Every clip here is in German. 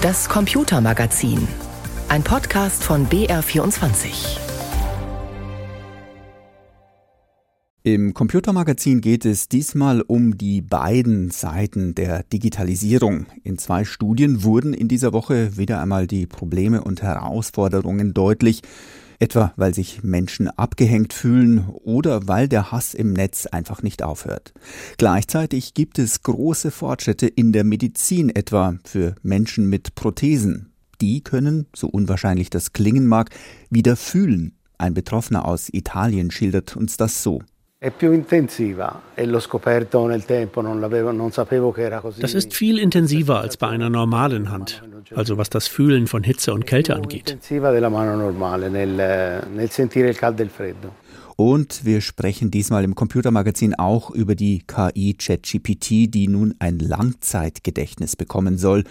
Das Computermagazin. Ein Podcast von BR24. Im Computermagazin geht es diesmal um die beiden Seiten der Digitalisierung. In zwei Studien wurden in dieser Woche wieder einmal die Probleme und Herausforderungen deutlich, etwa weil sich Menschen abgehängt fühlen oder weil der Hass im Netz einfach nicht aufhört. Gleichzeitig gibt es große Fortschritte in der Medizin, etwa für Menschen mit Prothesen. Die können, so unwahrscheinlich das klingen mag, wieder fühlen. Ein Betroffener aus Italien schildert uns das so. E das ist viel intensiver als bei einer normalen Hand, also was das Fühlen von Hitze und Kälte angeht. Und wir sprechen diesmal im Computermagazin auch über die KI ChatGPT, die nun ein Langzeitgedächtnis bekommen soll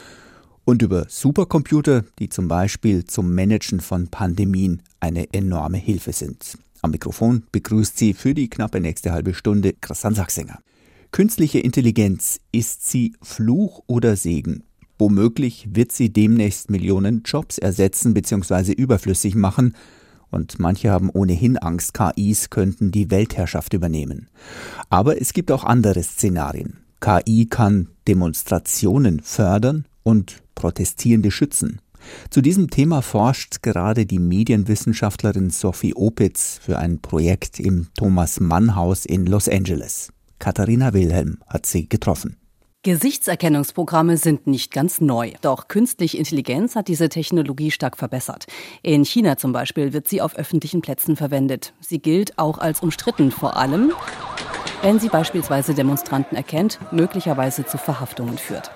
und über Supercomputer, die zum Beispiel zum Managen von Pandemien eine enorme Hilfe sind. Am Mikrofon begrüßt sie für die knappe nächste halbe Stunde Christian Sachsinger. Künstliche Intelligenz, ist sie Fluch oder Segen? Womöglich wird sie demnächst Millionen Jobs ersetzen bzw. überflüssig machen, und manche haben ohnehin Angst, KIs könnten die Weltherrschaft übernehmen. Aber es gibt auch andere Szenarien. KI kann Demonstrationen fördern und Protestierende schützen. Zu diesem Thema forscht gerade die Medienwissenschaftlerin Sophie Opitz für ein Projekt im Thomas Mann Haus in Los Angeles. Katharina Wilhelm hat sie getroffen. Gesichtserkennungsprogramme sind nicht ganz neu. Doch künstliche Intelligenz hat diese Technologie stark verbessert. In China zum Beispiel wird sie auf öffentlichen Plätzen verwendet. Sie gilt auch als umstritten, vor allem, wenn sie beispielsweise Demonstranten erkennt, möglicherweise zu Verhaftungen führt.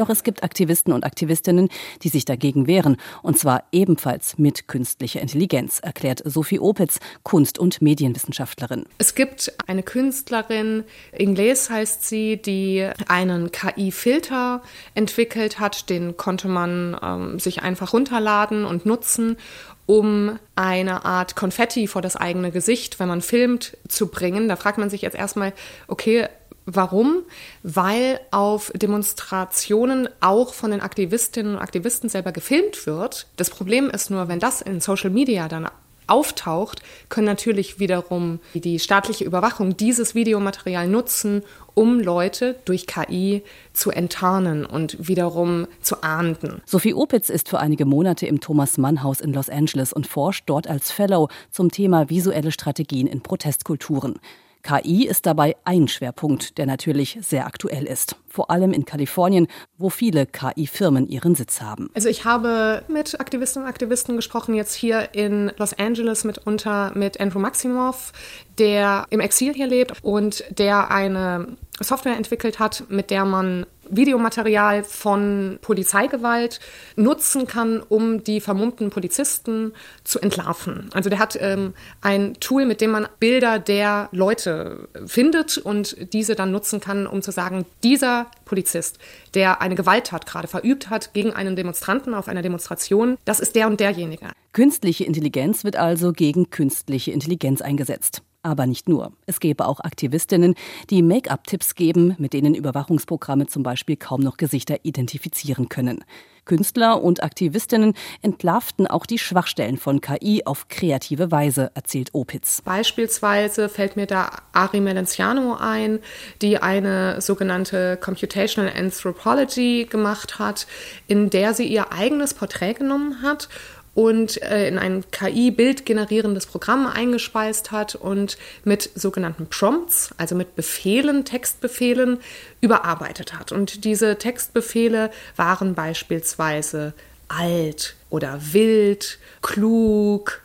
Doch es gibt Aktivisten und Aktivistinnen, die sich dagegen wehren, und zwar ebenfalls mit künstlicher Intelligenz, erklärt Sophie Opitz, Kunst- und Medienwissenschaftlerin. Es gibt eine Künstlerin, Ingles heißt sie, die einen KI-Filter entwickelt hat. Den konnte man ähm, sich einfach runterladen und nutzen um eine Art Konfetti vor das eigene Gesicht, wenn man filmt, zu bringen. Da fragt man sich jetzt erstmal, okay, Warum? Weil auf Demonstrationen auch von den Aktivistinnen und Aktivisten selber gefilmt wird. Das Problem ist nur, wenn das in Social Media dann auftaucht, können natürlich wiederum die staatliche Überwachung dieses Videomaterial nutzen, um Leute durch KI zu enttarnen und wiederum zu ahnden. Sophie Opitz ist für einige Monate im Thomas Mann Haus in Los Angeles und forscht dort als Fellow zum Thema visuelle Strategien in Protestkulturen. KI ist dabei ein Schwerpunkt, der natürlich sehr aktuell ist. Vor allem in Kalifornien, wo viele KI-Firmen ihren Sitz haben. Also ich habe mit Aktivistinnen und Aktivisten gesprochen, jetzt hier in Los Angeles mitunter mit Andrew Maximoff, der im Exil hier lebt und der eine Software entwickelt hat, mit der man Videomaterial von Polizeigewalt nutzen kann, um die vermummten Polizisten zu entlarven. Also der hat ähm, ein Tool, mit dem man Bilder der Leute findet und diese dann nutzen kann, um zu sagen, dieser Polizist, der eine Gewalttat gerade verübt hat gegen einen Demonstranten auf einer Demonstration, das ist der und derjenige. Künstliche Intelligenz wird also gegen künstliche Intelligenz eingesetzt. Aber nicht nur. Es gäbe auch Aktivistinnen, die Make-up-Tipps geben, mit denen Überwachungsprogramme zum Beispiel kaum noch Gesichter identifizieren können. Künstler und Aktivistinnen entlarvten auch die Schwachstellen von KI auf kreative Weise, erzählt Opitz. Beispielsweise fällt mir da Ari Melenciano ein, die eine sogenannte Computational Anthropology gemacht hat, in der sie ihr eigenes Porträt genommen hat und äh, in ein KI-Bild-generierendes Programm eingespeist hat und mit sogenannten Prompts, also mit Befehlen, Textbefehlen, überarbeitet hat. Und diese Textbefehle waren beispielsweise alt oder wild, klug,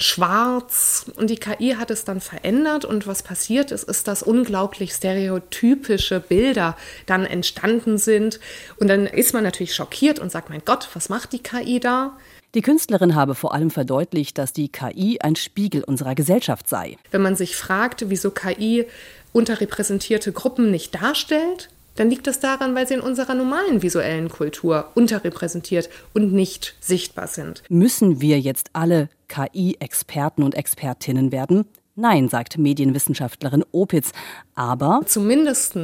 schwarz und die KI hat es dann verändert und was passiert ist, ist, dass unglaublich stereotypische Bilder dann entstanden sind und dann ist man natürlich schockiert und sagt, mein Gott, was macht die KI da? Die Künstlerin habe vor allem verdeutlicht, dass die KI ein Spiegel unserer Gesellschaft sei. Wenn man sich fragt, wieso KI unterrepräsentierte Gruppen nicht darstellt, dann liegt es daran, weil sie in unserer normalen visuellen Kultur unterrepräsentiert und nicht sichtbar sind. Müssen wir jetzt alle KI-Experten und Expertinnen werden? Nein, sagt Medienwissenschaftlerin Opitz. Aber zumindest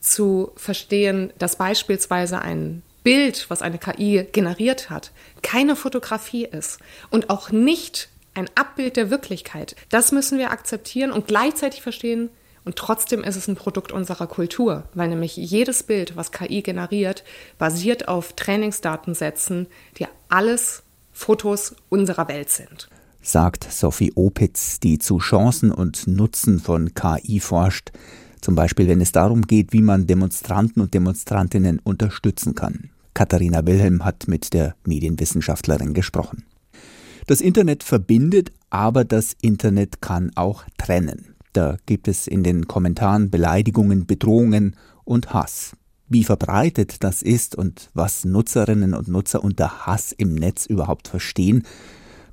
zu verstehen, dass beispielsweise ein Bild, was eine KI generiert hat, keine Fotografie ist und auch nicht ein Abbild der Wirklichkeit, das müssen wir akzeptieren und gleichzeitig verstehen, und trotzdem ist es ein Produkt unserer Kultur, weil nämlich jedes Bild, was KI generiert, basiert auf Trainingsdatensätzen, die alles Fotos unserer Welt sind. Sagt Sophie Opitz, die zu Chancen und Nutzen von KI forscht, zum Beispiel wenn es darum geht, wie man Demonstranten und Demonstrantinnen unterstützen kann. Katharina Wilhelm hat mit der Medienwissenschaftlerin gesprochen. Das Internet verbindet, aber das Internet kann auch trennen. Da gibt es in den Kommentaren Beleidigungen, Bedrohungen und Hass. Wie verbreitet das ist und was Nutzerinnen und Nutzer unter Hass im Netz überhaupt verstehen,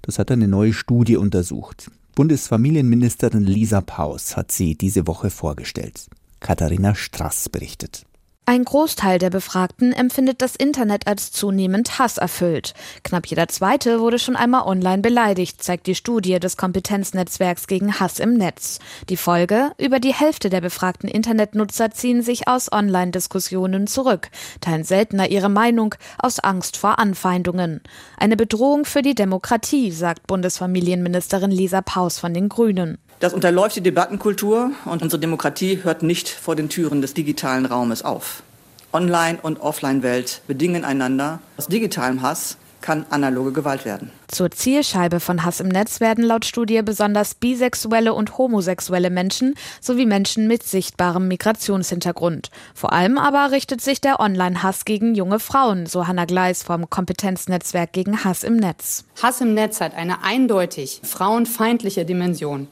das hat eine neue Studie untersucht. Bundesfamilienministerin Lisa Paus hat sie diese Woche vorgestellt. Katharina Strass berichtet. Ein Großteil der Befragten empfindet das Internet als zunehmend hasserfüllt. Knapp jeder Zweite wurde schon einmal online beleidigt, zeigt die Studie des Kompetenznetzwerks gegen Hass im Netz. Die Folge? Über die Hälfte der befragten Internetnutzer ziehen sich aus Online-Diskussionen zurück, teilen seltener ihre Meinung aus Angst vor Anfeindungen. Eine Bedrohung für die Demokratie, sagt Bundesfamilienministerin Lisa Paus von den Grünen. Das unterläuft die Debattenkultur und unsere Demokratie hört nicht vor den Türen des digitalen Raumes auf. Online- und Offline-Welt bedingen einander. Aus digitalem Hass kann analoge Gewalt werden. Zur Zielscheibe von Hass im Netz werden laut Studie besonders bisexuelle und homosexuelle Menschen sowie Menschen mit sichtbarem Migrationshintergrund. Vor allem aber richtet sich der Online-Hass gegen junge Frauen, so Hanna Gleis vom Kompetenznetzwerk gegen Hass im Netz. Hass im Netz hat eine eindeutig frauenfeindliche Dimension.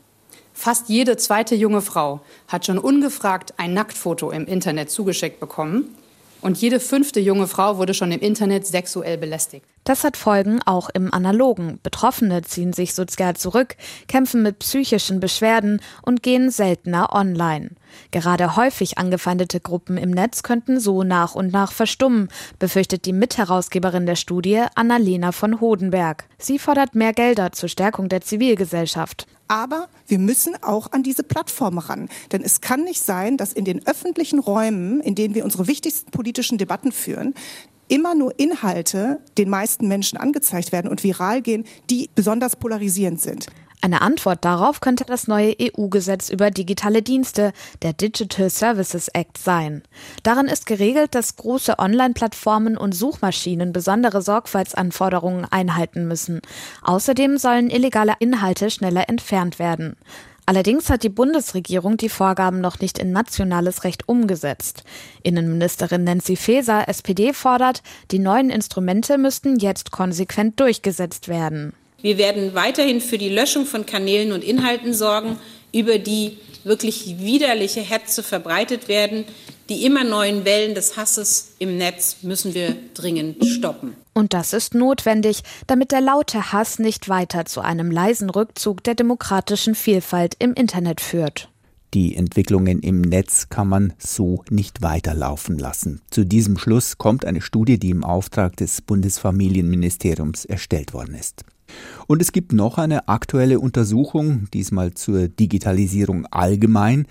Fast jede zweite junge Frau hat schon ungefragt ein Nacktfoto im Internet zugeschickt bekommen. Und jede fünfte junge Frau wurde schon im Internet sexuell belästigt. Das hat Folgen auch im Analogen. Betroffene ziehen sich sozial zurück, kämpfen mit psychischen Beschwerden und gehen seltener online. Gerade häufig angefeindete Gruppen im Netz könnten so nach und nach verstummen, befürchtet die Mitherausgeberin der Studie Annalena von Hodenberg. Sie fordert mehr Gelder zur Stärkung der Zivilgesellschaft. Aber wir müssen auch an diese Plattform ran. Denn es kann nicht sein, dass in den öffentlichen Räumen, in denen wir unsere wichtigsten politischen Debatten führen, immer nur Inhalte den meisten Menschen angezeigt werden und viral gehen, die besonders polarisierend sind. Eine Antwort darauf könnte das neue EU-Gesetz über digitale Dienste, der Digital Services Act, sein. Darin ist geregelt, dass große Online-Plattformen und Suchmaschinen besondere Sorgfaltsanforderungen einhalten müssen. Außerdem sollen illegale Inhalte schneller entfernt werden. Allerdings hat die Bundesregierung die Vorgaben noch nicht in nationales Recht umgesetzt. Innenministerin Nancy Faeser, SPD, fordert, die neuen Instrumente müssten jetzt konsequent durchgesetzt werden. Wir werden weiterhin für die Löschung von Kanälen und Inhalten sorgen, über die wirklich widerliche Hetze verbreitet werden. Die immer neuen Wellen des Hasses im Netz müssen wir dringend stoppen. Und das ist notwendig, damit der laute Hass nicht weiter zu einem leisen Rückzug der demokratischen Vielfalt im Internet führt. Die Entwicklungen im Netz kann man so nicht weiterlaufen lassen. Zu diesem Schluss kommt eine Studie, die im Auftrag des Bundesfamilienministeriums erstellt worden ist. Und es gibt noch eine aktuelle Untersuchung, diesmal zur Digitalisierung allgemein.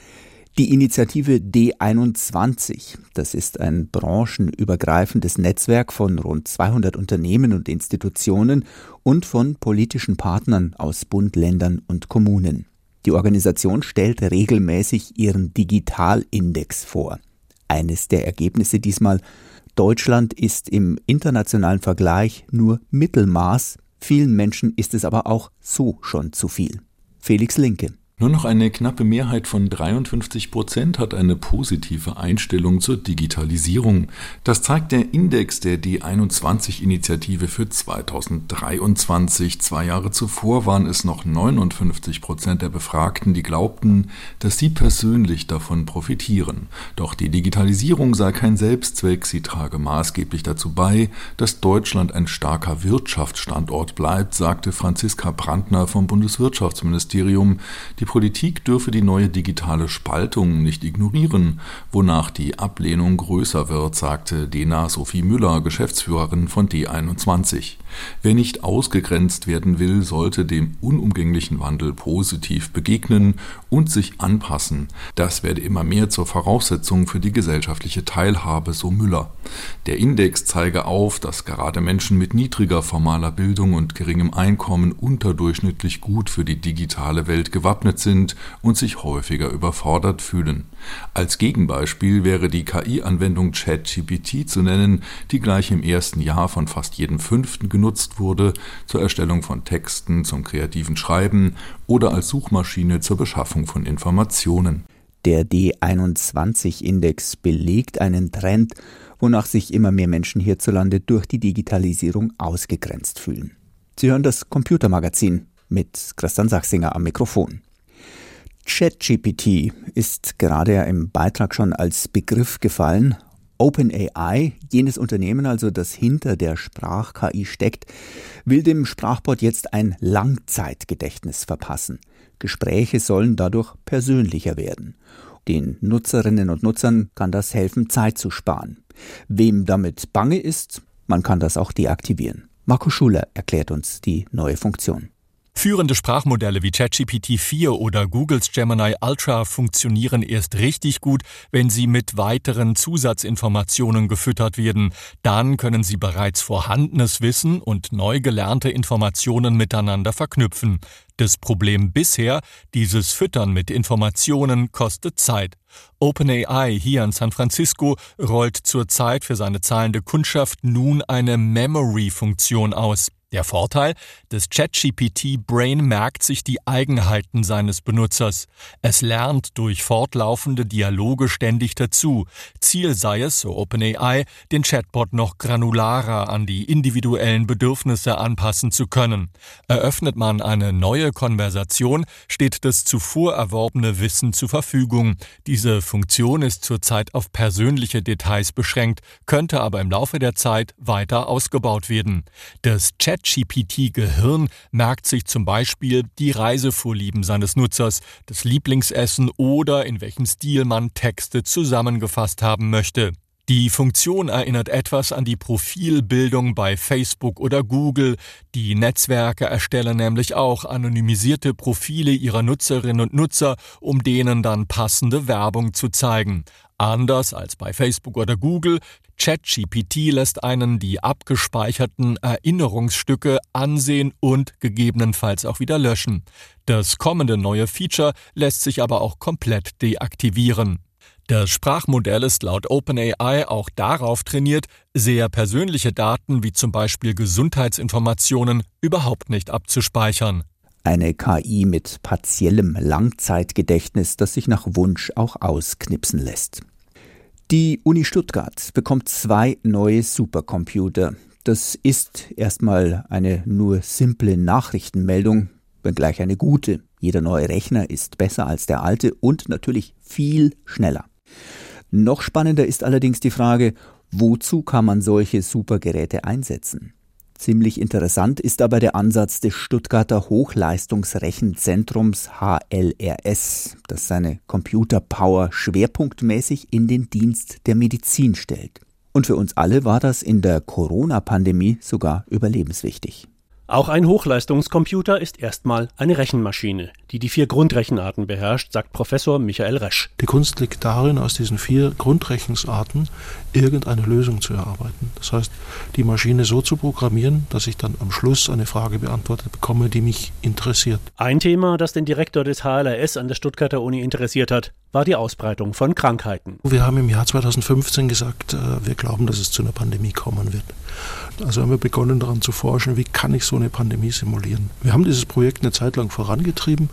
Die Initiative D21, das ist ein branchenübergreifendes Netzwerk von rund 200 Unternehmen und Institutionen und von politischen Partnern aus Bund, Ländern und Kommunen. Die Organisation stellt regelmäßig ihren Digitalindex vor. Eines der Ergebnisse diesmal Deutschland ist im internationalen Vergleich nur Mittelmaß Vielen Menschen ist es aber auch so schon zu viel. Felix Linke. Nur noch eine knappe Mehrheit von 53 Prozent hat eine positive Einstellung zur Digitalisierung. Das zeigt der Index der D21-Initiative für 2023. Zwei Jahre zuvor waren es noch 59 Prozent der Befragten, die glaubten, dass sie persönlich davon profitieren. Doch die Digitalisierung sei kein Selbstzweck, sie trage maßgeblich dazu bei, dass Deutschland ein starker Wirtschaftsstandort bleibt, sagte Franziska Brandner vom Bundeswirtschaftsministerium. Die Politik dürfe die neue digitale Spaltung nicht ignorieren, wonach die Ablehnung größer wird, sagte Dena Sophie Müller, Geschäftsführerin von D21. Wer nicht ausgegrenzt werden will, sollte dem unumgänglichen Wandel positiv begegnen und sich anpassen. Das werde immer mehr zur Voraussetzung für die gesellschaftliche Teilhabe, so Müller. Der Index zeige auf, dass gerade Menschen mit niedriger formaler Bildung und geringem Einkommen unterdurchschnittlich gut für die digitale Welt gewappnet sind und sich häufiger überfordert fühlen. Als Gegenbeispiel wäre die KI-Anwendung ChatGPT zu nennen, die gleich im ersten Jahr von fast jedem Fünften genutzt wurde, zur Erstellung von Texten, zum kreativen Schreiben oder als Suchmaschine zur Beschaffung von Informationen. Der D21-Index belegt einen Trend, wonach sich immer mehr Menschen hierzulande durch die Digitalisierung ausgegrenzt fühlen. Sie hören das Computermagazin mit Christian Sachsinger am Mikrofon. ChatGPT ist gerade ja im Beitrag schon als Begriff gefallen. OpenAI, jenes Unternehmen also, das hinter der Sprach-KI steckt, will dem Sprachbot jetzt ein Langzeitgedächtnis verpassen. Gespräche sollen dadurch persönlicher werden. Den Nutzerinnen und Nutzern kann das helfen, Zeit zu sparen. Wem damit bange ist, man kann das auch deaktivieren. Marco Schuler erklärt uns die neue Funktion. Führende Sprachmodelle wie ChatGPT 4 oder Googles Gemini Ultra funktionieren erst richtig gut, wenn sie mit weiteren Zusatzinformationen gefüttert werden. Dann können sie bereits vorhandenes Wissen und neu gelernte Informationen miteinander verknüpfen. Das Problem bisher, dieses Füttern mit Informationen kostet Zeit. OpenAI hier in San Francisco rollt zurzeit für seine zahlende Kundschaft nun eine Memory-Funktion aus. Der Vorteil, das ChatGPT Brain merkt sich die Eigenheiten seines Benutzers. Es lernt durch fortlaufende Dialoge ständig dazu. Ziel sei es, so OpenAI, den Chatbot noch granularer an die individuellen Bedürfnisse anpassen zu können. Eröffnet man eine neue Konversation, steht das zuvor erworbene Wissen zur Verfügung. Diese Funktion ist zurzeit auf persönliche Details beschränkt, könnte aber im Laufe der Zeit weiter ausgebaut werden. Das Chat ChatGPT-Gehirn merkt sich zum Beispiel die Reisevorlieben seines Nutzers, das Lieblingsessen oder in welchem Stil man Texte zusammengefasst haben möchte. Die Funktion erinnert etwas an die Profilbildung bei Facebook oder Google. Die Netzwerke erstellen nämlich auch anonymisierte Profile ihrer Nutzerinnen und Nutzer, um denen dann passende Werbung zu zeigen. Anders als bei Facebook oder Google, ChatGPT lässt einen die abgespeicherten Erinnerungsstücke ansehen und gegebenenfalls auch wieder löschen. Das kommende neue Feature lässt sich aber auch komplett deaktivieren. Das Sprachmodell ist laut OpenAI auch darauf trainiert, sehr persönliche Daten wie zum Beispiel Gesundheitsinformationen überhaupt nicht abzuspeichern. Eine KI mit partiellem Langzeitgedächtnis, das sich nach Wunsch auch ausknipsen lässt. Die Uni Stuttgart bekommt zwei neue Supercomputer. Das ist erstmal eine nur simple Nachrichtenmeldung, wenngleich eine gute. Jeder neue Rechner ist besser als der alte und natürlich viel schneller. Noch spannender ist allerdings die Frage, wozu kann man solche Supergeräte einsetzen? Ziemlich interessant ist aber der Ansatz des Stuttgarter Hochleistungsrechenzentrums HLRS, das seine Computerpower schwerpunktmäßig in den Dienst der Medizin stellt. Und für uns alle war das in der Corona-Pandemie sogar überlebenswichtig. Auch ein Hochleistungscomputer ist erstmal eine Rechenmaschine, die die vier Grundrechenarten beherrscht, sagt Professor Michael Resch. Die Kunst liegt darin, aus diesen vier Grundrechnungsarten irgendeine Lösung zu erarbeiten. Das heißt, die Maschine so zu programmieren, dass ich dann am Schluss eine Frage beantwortet bekomme, die mich interessiert. Ein Thema, das den Direktor des HLRS an der Stuttgarter Uni interessiert hat, war die Ausbreitung von Krankheiten. Wir haben im Jahr 2015 gesagt, äh, wir glauben, dass es zu einer Pandemie kommen wird. Also haben wir begonnen daran zu forschen, wie kann ich so eine Pandemie simulieren. Wir haben dieses Projekt eine Zeit lang vorangetrieben,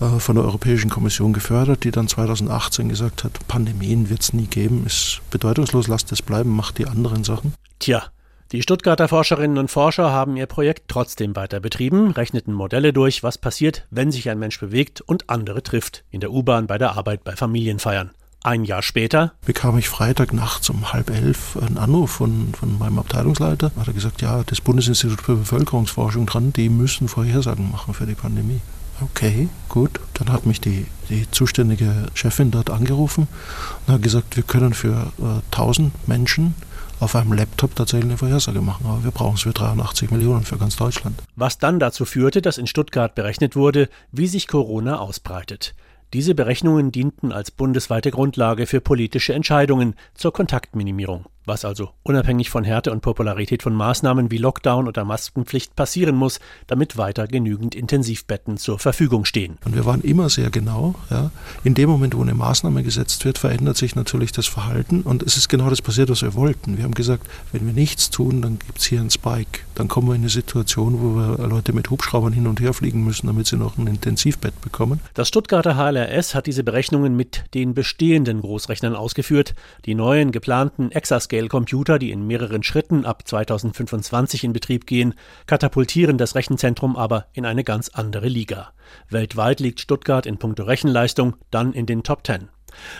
äh, von der Europäischen Kommission gefördert, die dann 2018 gesagt hat, Pandemien wird es nie geben, ist bedeutungslos, lasst es bleiben, macht die anderen Sachen. Tja, die Stuttgarter Forscherinnen und Forscher haben ihr Projekt trotzdem weiter betrieben, rechneten Modelle durch, was passiert, wenn sich ein Mensch bewegt und andere trifft, in der U-Bahn, bei der Arbeit, bei Familienfeiern. Ein Jahr später bekam ich Freitag nachts um halb elf einen Anruf von, von meinem Abteilungsleiter. Hat er gesagt, ja, das Bundesinstitut für Bevölkerungsforschung dran, die müssen Vorhersagen machen für die Pandemie. Okay, gut. Dann hat mich die, die zuständige Chefin dort angerufen und hat gesagt, wir können für äh, 1000 Menschen auf einem Laptop tatsächlich eine Vorhersage machen, aber wir brauchen es für 83 Millionen für ganz Deutschland. Was dann dazu führte, dass in Stuttgart berechnet wurde, wie sich Corona ausbreitet. Diese Berechnungen dienten als bundesweite Grundlage für politische Entscheidungen zur Kontaktminimierung was also unabhängig von Härte und Popularität von Maßnahmen wie Lockdown oder Maskenpflicht passieren muss, damit weiter genügend Intensivbetten zur Verfügung stehen. Und wir waren immer sehr genau. Ja. In dem Moment, wo eine Maßnahme gesetzt wird, verändert sich natürlich das Verhalten und es ist genau das passiert, was wir wollten. Wir haben gesagt, wenn wir nichts tun, dann gibt es hier einen Spike. Dann kommen wir in eine Situation, wo wir Leute mit Hubschraubern hin und her fliegen müssen, damit sie noch ein Intensivbett bekommen. Das Stuttgarter HLRS hat diese Berechnungen mit den bestehenden Großrechnern ausgeführt. Die neuen geplanten Exascale Exascale-Computer, die in mehreren Schritten ab 2025 in Betrieb gehen, katapultieren das Rechenzentrum aber in eine ganz andere Liga. Weltweit liegt Stuttgart in puncto Rechenleistung dann in den Top 10.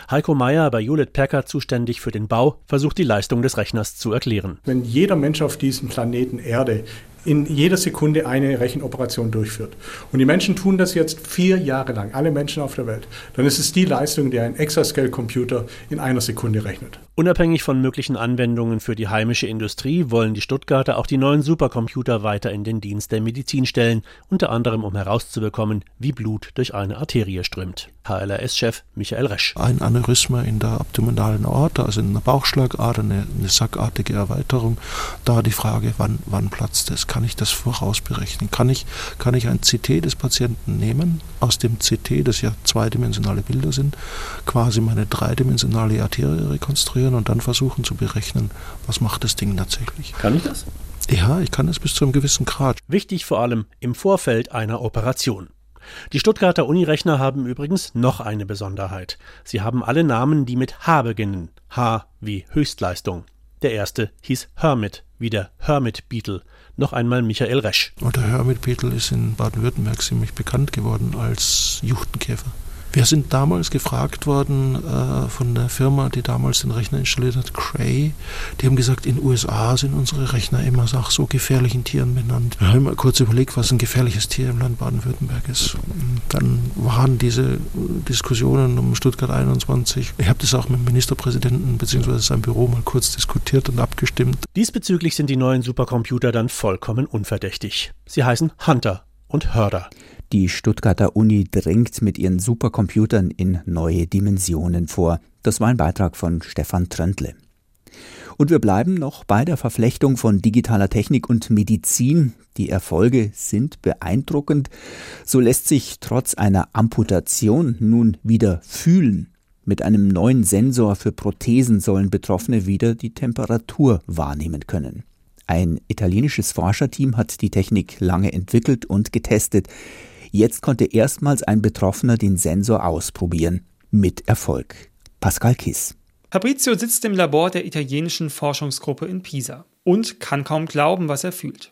Heiko Meyer, bei Hewlett Packard zuständig für den Bau, versucht die Leistung des Rechners zu erklären. Wenn jeder Mensch auf diesem Planeten Erde in jeder Sekunde eine Rechenoperation durchführt. Und die Menschen tun das jetzt vier Jahre lang, alle Menschen auf der Welt. Dann ist es die Leistung, die ein Exascale-Computer in einer Sekunde rechnet. Unabhängig von möglichen Anwendungen für die heimische Industrie wollen die Stuttgarter auch die neuen Supercomputer weiter in den Dienst der Medizin stellen, unter anderem um herauszubekommen, wie Blut durch eine Arterie strömt. HLRS-Chef Michael Resch. Ein Aneurysma in der abdominalen Aorta, also in der Bauchschlagader, eine, eine sackartige Erweiterung. Da die Frage, wann, wann platzt es? Kann ich das vorausberechnen? Kann ich, kann ich ein CT des Patienten nehmen, aus dem CT, das ja zweidimensionale Bilder sind, quasi meine dreidimensionale Arterie rekonstruieren? Konzentrieren und dann versuchen zu berechnen, was macht das Ding tatsächlich. Kann ich das? Ja, ich kann es bis zu einem gewissen Grad. Wichtig vor allem im Vorfeld einer Operation. Die Stuttgarter Unirechner haben übrigens noch eine Besonderheit. Sie haben alle Namen, die mit H beginnen. H wie Höchstleistung. Der erste hieß Hermit, wie der Hermit Beetle. Noch einmal Michael Resch. Und der Hermit Beetle ist in Baden-Württemberg ziemlich bekannt geworden als Juchtenkäfer. Wir sind damals gefragt worden äh, von der Firma, die damals den Rechner installiert hat, Cray. Die haben gesagt, in USA sind unsere Rechner immer nach so gefährlichen Tieren benannt. Wir haben mal kurz überlegt, was ein gefährliches Tier im Land Baden-Württemberg ist. Dann waren diese Diskussionen um Stuttgart 21. Ich habe das auch mit dem Ministerpräsidenten bzw. seinem Büro mal kurz diskutiert und abgestimmt. Diesbezüglich sind die neuen Supercomputer dann vollkommen unverdächtig. Sie heißen Hunter und Hörder. Die Stuttgarter Uni dringt mit ihren Supercomputern in neue Dimensionen vor. Das war ein Beitrag von Stefan Tröntle. Und wir bleiben noch bei der Verflechtung von digitaler Technik und Medizin. Die Erfolge sind beeindruckend. So lässt sich trotz einer Amputation nun wieder fühlen. Mit einem neuen Sensor für Prothesen sollen Betroffene wieder die Temperatur wahrnehmen können. Ein italienisches Forscherteam hat die Technik lange entwickelt und getestet. Jetzt konnte erstmals ein Betroffener den Sensor ausprobieren. Mit Erfolg. Pascal Kiss. Fabrizio sitzt im Labor der italienischen Forschungsgruppe in Pisa und kann kaum glauben, was er fühlt.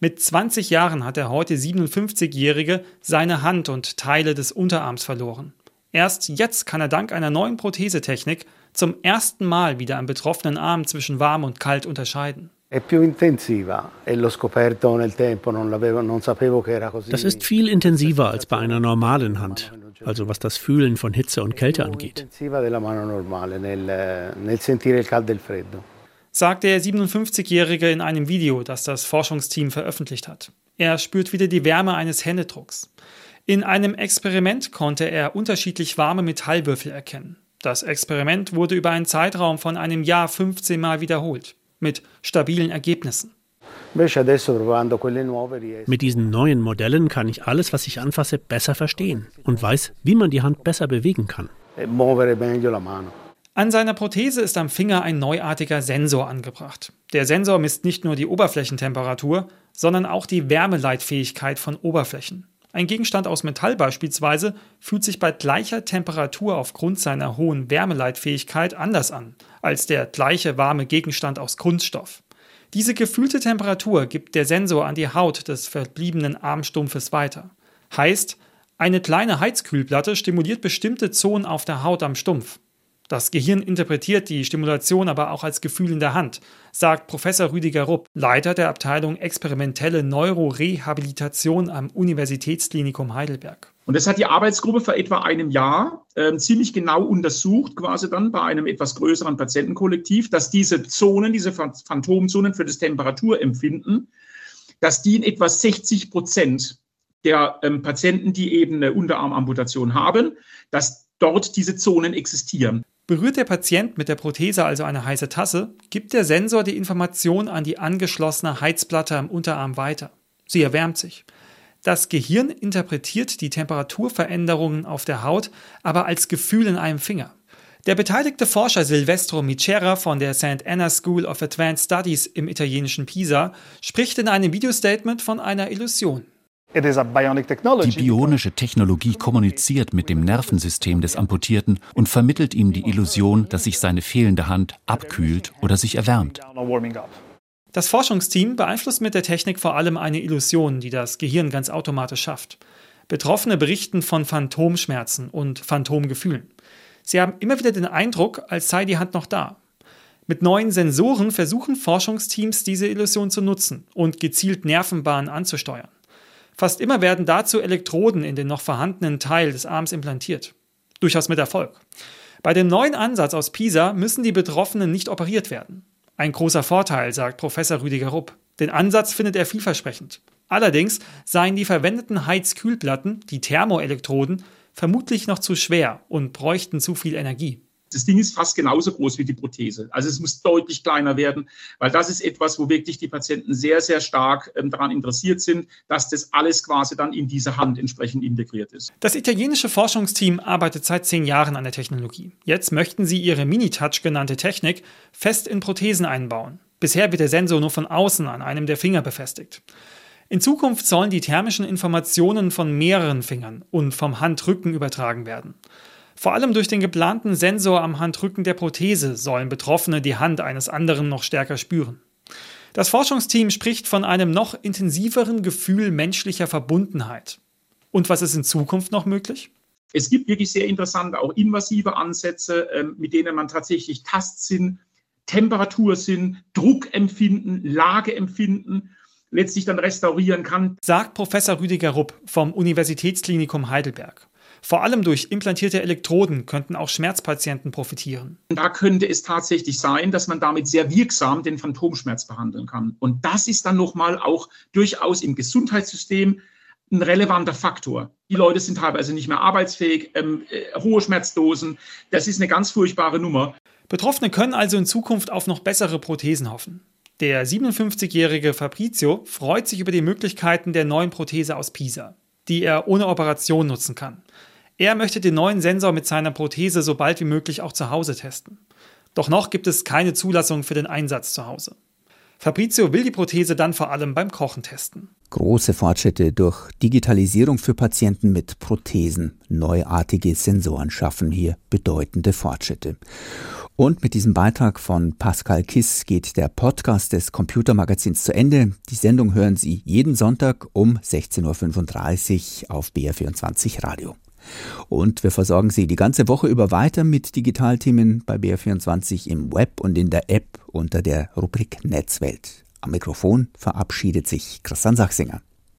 Mit 20 Jahren hat der heute 57-Jährige seine Hand und Teile des Unterarms verloren. Erst jetzt kann er dank einer neuen Prothesetechnik zum ersten Mal wieder am betroffenen Arm zwischen warm und kalt unterscheiden. E das ist viel intensiver als bei einer normalen Hand, also was das Fühlen von Hitze und Kälte angeht. Sagt der 57-Jährige in einem Video, das das Forschungsteam veröffentlicht hat. Er spürt wieder die Wärme eines Händedrucks. In einem Experiment konnte er unterschiedlich warme Metallwürfel erkennen. Das Experiment wurde über einen Zeitraum von einem Jahr 15 Mal wiederholt mit stabilen Ergebnissen. Mit diesen neuen Modellen kann ich alles, was ich anfasse, besser verstehen und weiß, wie man die Hand besser bewegen kann. E An seiner Prothese ist am Finger ein neuartiger Sensor angebracht. Der Sensor misst nicht nur die Oberflächentemperatur, sondern auch die Wärmeleitfähigkeit von Oberflächen. Ein Gegenstand aus Metall beispielsweise fühlt sich bei gleicher Temperatur aufgrund seiner hohen Wärmeleitfähigkeit anders an als der gleiche warme Gegenstand aus Kunststoff. Diese gefühlte Temperatur gibt der Sensor an die Haut des verbliebenen Armstumpfes weiter. Heißt, eine kleine Heizkühlplatte stimuliert bestimmte Zonen auf der Haut am Stumpf. Das Gehirn interpretiert die Stimulation aber auch als Gefühl in der Hand, sagt Professor Rüdiger Rupp, Leiter der Abteilung Experimentelle Neurorehabilitation am Universitätsklinikum Heidelberg. Und das hat die Arbeitsgruppe vor etwa einem Jahr äh, ziemlich genau untersucht, quasi dann bei einem etwas größeren Patientenkollektiv, dass diese Zonen, diese Phantomzonen für das Temperaturempfinden, dass die in etwa 60 Prozent der ähm, Patienten, die eben eine Unterarmamputation haben, dass dort diese Zonen existieren. Berührt der Patient mit der Prothese also eine heiße Tasse, gibt der Sensor die Information an die angeschlossene Heizplatte am Unterarm weiter. Sie erwärmt sich. Das Gehirn interpretiert die Temperaturveränderungen auf der Haut aber als Gefühl in einem Finger. Der beteiligte Forscher Silvestro Micera von der St. Anna School of Advanced Studies im italienischen Pisa spricht in einem Videostatement von einer Illusion. Die bionische Technologie kommuniziert mit dem Nervensystem des Amputierten und vermittelt ihm die Illusion, dass sich seine fehlende Hand abkühlt oder sich erwärmt. Das Forschungsteam beeinflusst mit der Technik vor allem eine Illusion, die das Gehirn ganz automatisch schafft. Betroffene berichten von Phantomschmerzen und Phantomgefühlen. Sie haben immer wieder den Eindruck, als sei die Hand noch da. Mit neuen Sensoren versuchen Forschungsteams diese Illusion zu nutzen und gezielt Nervenbahnen anzusteuern. Fast immer werden dazu Elektroden in den noch vorhandenen Teil des Arms implantiert. Durchaus mit Erfolg. Bei dem neuen Ansatz aus Pisa müssen die Betroffenen nicht operiert werden. Ein großer Vorteil, sagt Professor Rüdiger Rupp. Den Ansatz findet er vielversprechend. Allerdings seien die verwendeten Heizkühlplatten, die Thermoelektroden, vermutlich noch zu schwer und bräuchten zu viel Energie. Das Ding ist fast genauso groß wie die Prothese. Also es muss deutlich kleiner werden, weil das ist etwas, wo wirklich die Patienten sehr, sehr stark ähm, daran interessiert sind, dass das alles quasi dann in diese Hand entsprechend integriert ist. Das italienische Forschungsteam arbeitet seit zehn Jahren an der Technologie. Jetzt möchten sie ihre Mini-Touch genannte Technik fest in Prothesen einbauen. Bisher wird der Sensor nur von außen an einem der Finger befestigt. In Zukunft sollen die thermischen Informationen von mehreren Fingern und vom Handrücken übertragen werden. Vor allem durch den geplanten Sensor am Handrücken der Prothese sollen Betroffene die Hand eines anderen noch stärker spüren. Das Forschungsteam spricht von einem noch intensiveren Gefühl menschlicher Verbundenheit. Und was ist in Zukunft noch möglich? Es gibt wirklich sehr interessante, auch invasive Ansätze, ähm, mit denen man tatsächlich Tastsinn, Temperatursinn, Druckempfinden, Lageempfinden letztlich dann restaurieren kann. Sagt Professor Rüdiger Rupp vom Universitätsklinikum Heidelberg. Vor allem durch implantierte Elektroden könnten auch Schmerzpatienten profitieren. Da könnte es tatsächlich sein, dass man damit sehr wirksam den Phantomschmerz behandeln kann. Und das ist dann nochmal auch durchaus im Gesundheitssystem ein relevanter Faktor. Die Leute sind teilweise nicht mehr arbeitsfähig, ähm, äh, hohe Schmerzdosen. Das ist eine ganz furchtbare Nummer. Betroffene können also in Zukunft auf noch bessere Prothesen hoffen. Der 57-jährige Fabrizio freut sich über die Möglichkeiten der neuen Prothese aus Pisa, die er ohne Operation nutzen kann. Er möchte den neuen Sensor mit seiner Prothese so bald wie möglich auch zu Hause testen. Doch noch gibt es keine Zulassung für den Einsatz zu Hause. Fabrizio will die Prothese dann vor allem beim Kochen testen. Große Fortschritte durch Digitalisierung für Patienten mit Prothesen. Neuartige Sensoren schaffen hier bedeutende Fortschritte. Und mit diesem Beitrag von Pascal Kiss geht der Podcast des Computermagazins zu Ende. Die Sendung hören Sie jeden Sonntag um 16.35 Uhr auf BR24 Radio. Und wir versorgen Sie die ganze Woche über weiter mit Digitalthemen bei BR24 im Web und in der App unter der Rubrik Netzwelt. Am Mikrofon verabschiedet sich Christian Sachsinger.